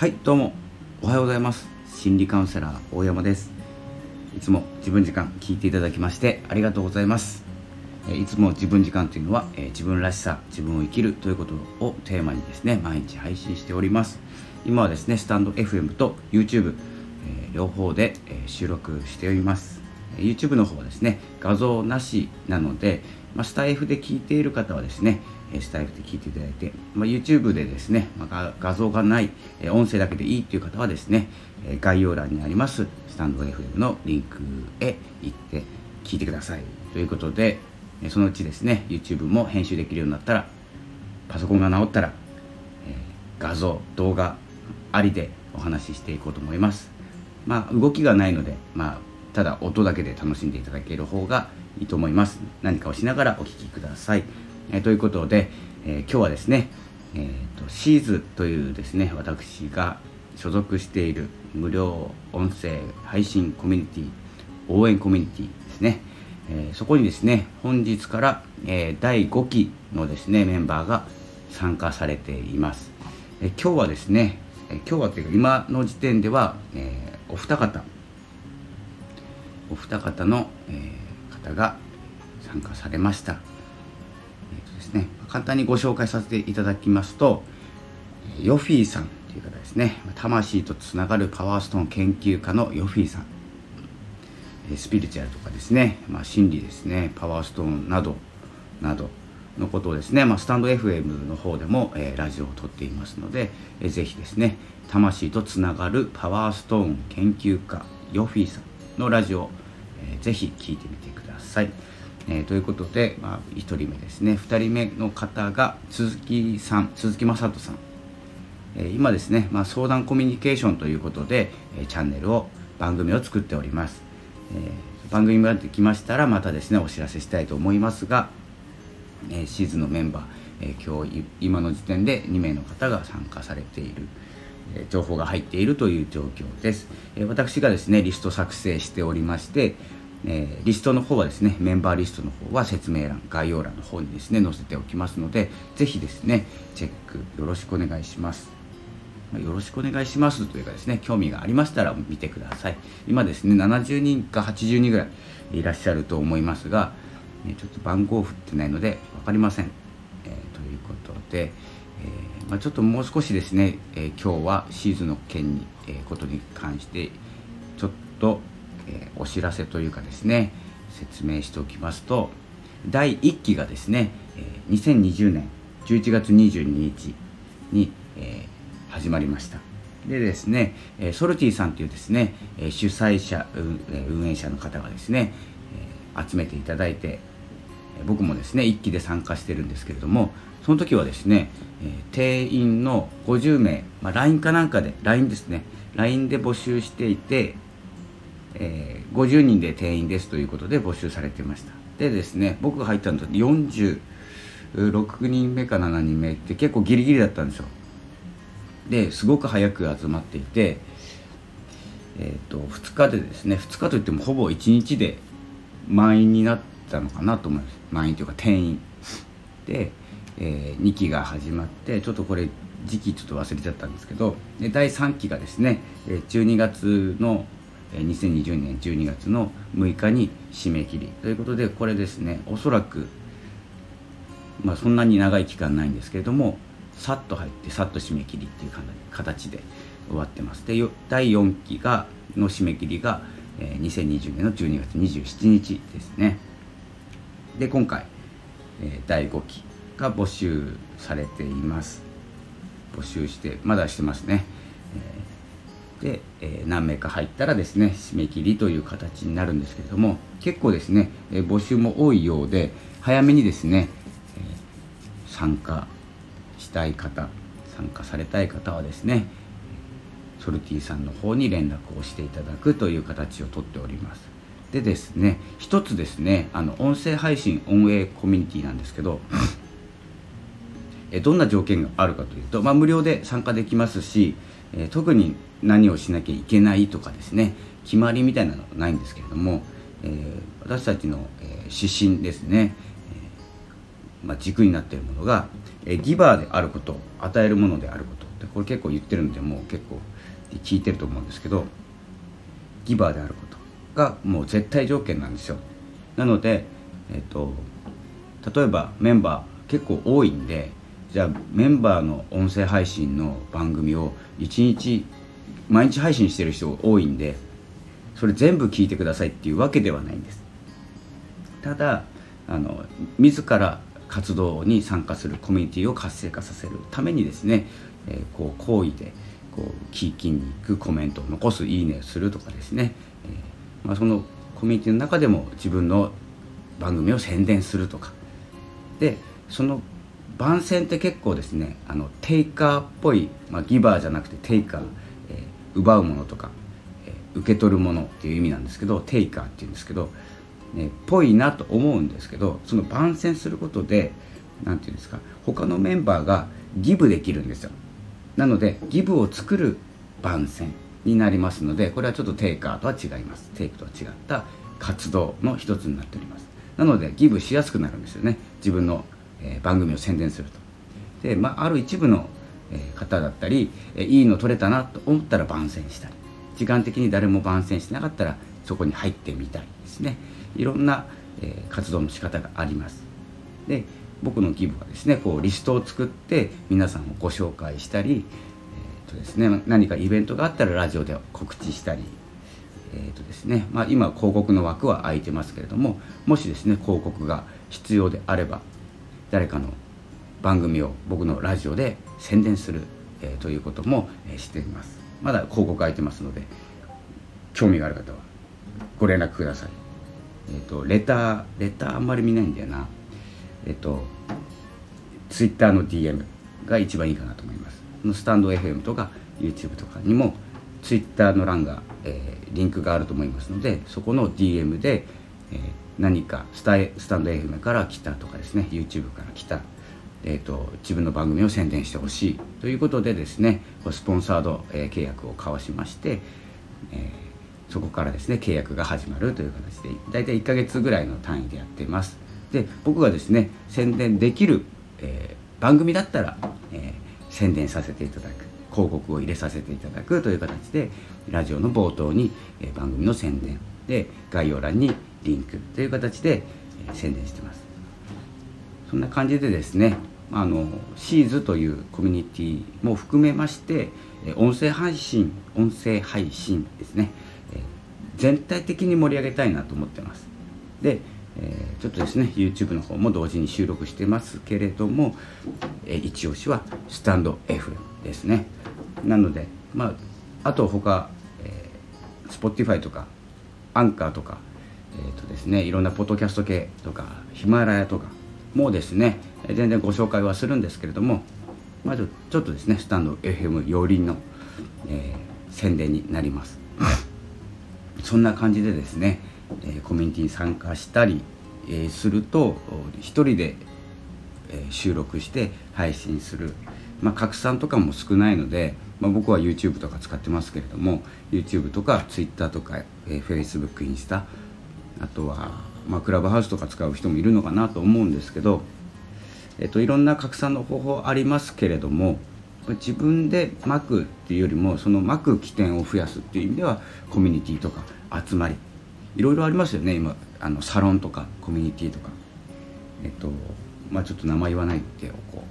はいどうも。おはようございます。心理カウンセラー大山です。いつも自分時間聞いていただきましてありがとうございます。いつも自分時間というのは、自分らしさ自分を生きるということをテーマにですね毎日配信しております。今はですねスタンド FM と YouTube、両方で、収録しております。YouTube の方はですね画像なしなので、まあ、スタイフで聞いている方はですねスタイフで聞いていただいて、まあ、YouTube でですね、まあ、画像がない音声だけでいいという方はですね概要欄にありますスタンド FM のリンクへ行って聞いてください。ということでそのうちですね YouTube も編集できるようになったらパソコンが直ったら、え画像動画ありでお話ししていこうと思います。まあ動きがないのでまあただ音だけで楽しんでいただける方がいいと思います。何かをしながらお聴きください。えということで、え今日はですね、えーと、シーズというですね私が所属している無料音声配信コミュニティ応援コミュニティですね、えー、そこにですね本日から、えー、第5期のですねメンバーが参加されています、えー、今日はですね、え今日はというか今の時点では、えお二方お二方の、え方が参加されました。簡単にご紹介させていただきますとヨフィーさんという方ですね。魂とつながるパワーストーン研究家のヨフィーさん。スピリチュアルとかですね、まあ、心理ですね。パワーストーンなどなどのことをですね、まあ、スタンド FM の方でも、えー、ラジオを撮っていますので、えー、ぜひですね魂とつながるパワーストーン研究家ヨフィーさんのラジオ、えー、ぜひ聴いてみてください。えー、ということで、まあ、1人目ですね。2人目の方が鈴木さん鈴木雅人さん、えー、今ですね、まあ、相談コミュニケーションということで、えー、チャンネルを番組を作っております、え番組ができましたらまたですねお知らせしたいと思いますが、えシーズンのメンバー、え今日今の時点で2名の方が参加されている。情報が入っているという状況です。私がですねリスト作成しておりましてえ、リストの方はですねメンバーリストの方は説明欄概要欄の方にですね載せておきますので是非ですねチェックよろしくお願いします、よろしくお願いしますというかですね興味がありましたら見てください。今ですね70人か80人ぐらいいらっしゃると思いますが、ちょっと番号を振ってないので分かりません、えー、ということで、えー、まあ、ちょっともう少しですね、え今日はシーズンの件に、えことに関してちょっとえ、お知らせというかですね説明しておきますと第1期がですね、え、2020年11月22日に、え、始まりました。でですね、えソルティさんというですね、え主催者運営者の方がですね、え集めていただいて僕もですね1期で参加してるんですけれどもその時はですね、え定員の50名、まあ、LINE かなんかで LINE ですね LINE で募集していてえー、50人で定員ですということで募集されてました。でですね僕が入ったのと46人目か7人目って結構ギリギリだったんですよ。ですごく早く集まっていてえーと、と2日でですね2日といってもほぼ1日で満員になったのかなと思います。満員というか定員。で、えー、2期が始まってちょっとこれ時期ちょっと忘れちゃったんですけどで第3期がですね12月の2020年12月の6日に締め切り。ということでこれですねおそらく、まあ、そんなに長い期間ないんですけれどもさっと入ってさっと締め切りっていう形で終わってます。で第4期がの締め切りが、2020年の12月27日ですね。で今回、えー、第5期が募集されています。募集してまだしてますね。で、えー、何名か入ったらですね締め切りという形になるんですけれども結構ですね、え、募集も多いようで早めにですね、え、参加したい方参加されたい方はですねソルティさんの方に連絡をしていただくという形をとっております。でですね一つですねあの音声配信運営コミュニティなんですけどえどんな条件があるかというと、まあ、無料で参加できますし、え特に何をしなきゃいけないとかですね決まりみたいなのはないんですけれども、えー、私たちの、えー、指針ですね、えー、まあ、軸になっているものが、えギバーであること与えるものであることでこれ結構言ってるんでもう結構聞いてると思うんですけどギバーであること。がもう絶対条件なんですよ。なので、えっと、例えばメンバー結構多いんでじゃあメンバーの音声配信の番組を1日毎日配信してる人多いんでそれ全部聞いてくださいっていうわけではないんです。ただあの自ら活動に参加するコミュニティを活性化させるためにですね、えー、こう好意でこう聞きに行くコメントを残すいいねをするとかですね、えー、まあ、そのコミュニティの中でも自分の番組を宣伝するとか。でその番宣って結構ですねあのテイカーっぽい、まあ、ギバーじゃなくてテイカー、えー、奪うものとか、えー、受け取るものっていう意味なんですけどテイカーっていうんですけどね、ぽいなと思うんですけどその番宣することで何て言うんですか他のメンバーがギブできるんですよ。なのでギブを作る番宣。になりますのでこれはちょっとテイカーとは違います。テイクとは違った活動の一つになっております。なのでギブしやすくなるんですよね。自分の、えー、番組を宣伝すると。で、まあ、ある一部の、えー、方だったり、えー、いいの取れたなと思ったら番宣したり。時間的に誰も番宣してなかったらそこに入ってみたりですね。いろんな、えー、活動の仕方があります。で僕のギブはですねこうリストを作って皆さんをご紹介したり、とですね、何かイベントがあったらラジオで告知したり、えーとですね。まあ、今広告の枠は空いてますけれどももしですね広告が必要であれば誰かの番組を僕のラジオで宣伝する、えー、ということも、えー、しています。まだ広告空いてますので興味がある方はご連絡ください。えっ、ー、とレターレターあんまり見ないんだよな。えっ、ー、とツイッターの DM が一番いいかなと思います。スタンド FM とか YouTube とかにもツイッターの欄が、えー、リンクがあると思いますのでそこの DM で、えー、何かスタスタンド FM から来たとかですね YouTube から来たえーと、自分の番組を宣伝してほしいということでですねスポンサード、えー、契約を交わしまして、えそこからですね契約が始まるという形で大体1ヶ月ぐらいの単位でやっています。で僕がですね宣伝できる、えー、番組だったら、えー、宣伝させていただく広告を入れさせていただくという形でラジオの冒頭に、え、番組の宣伝で概要欄にリンクという形で、え宣伝してます。そんな感じでですねあのシーズというコミュニティも含めまして音声配信音声配信ですね全体的に盛り上げたいなと思ってます。で、えー、ちょっとですね YouTube の方も同時に収録してますけれども、えー、一押しはスタンド F ですね。なのでまああと他、えー、Spotify とかアンカーとかえーとですね、いろんなポッドキャスト系とかヒマラヤとかもですね全然ご紹介はするんですけれどもまずちょっとですねスタンド FM 寄りの、えー、宣伝になります。そんな感じでですね、えコミュニティに参加したり、えすると一人で、え収録して配信する、まあ、拡散とかも少ないので、まあ、僕は YouTube とか使ってますけれども YouTube とか Twitter とか、え Facebook インスタあとは、まあ、クラブハウスとか使う人もいるのかなと思うんですけど、えっと、いろんな拡散の方法ありますけれども自分で巻くっていうよりもその巻く起点を増やすっていう意味ではコミュニティとか集まりいろいろありますよね。今あのサロンとかコミュニティとか。えっとまあちょっと名前言わないでおこ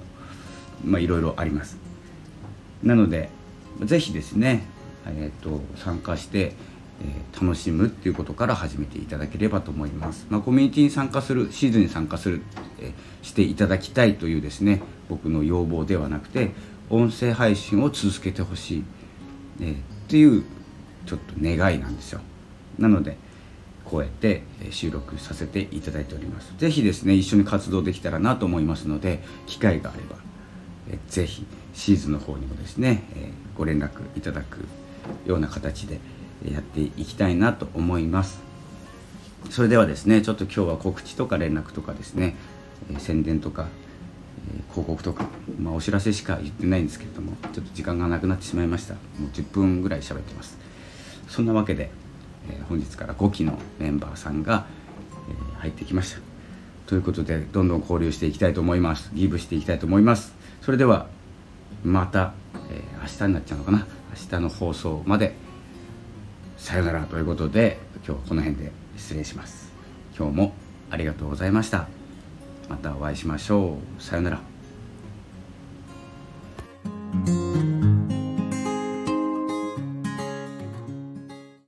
うまあいろいろあります。なのでぜひですねえっと参加してえ、楽しむっていうことから始めていただければと思います、まあ、コミュニティに参加するシーズンに参加する、え、していただきたいというですね僕の要望ではなくて音声配信を続けてほしい、えー、っていうちょっと願いなんですよ。なのでこうやって収録させていただいております。是非ですね一緒に活動できたらなと思いますので機会があれば是非シーズンの方にもですねご連絡いただくような形でやっていきたいなと思います。それではですねちょっと今日は告知とか連絡とかですね宣伝とか広告とか、まあ、お知らせしか言ってないんですけれどもちょっと時間がなくなってしまいました。もう10分ぐらい喋ってます。そんなわけで、え、本日から5期のメンバーさんが、え、入ってきました。ということでどんどん交流していきたいと思います。ギブしていきたいと思います。それではまた、え、明日になっちゃうのかな。明日の放送まで。さよなら。ということで今日はこの辺で失礼します。今日もありがとうございました。またお会いしましょう。さよなら。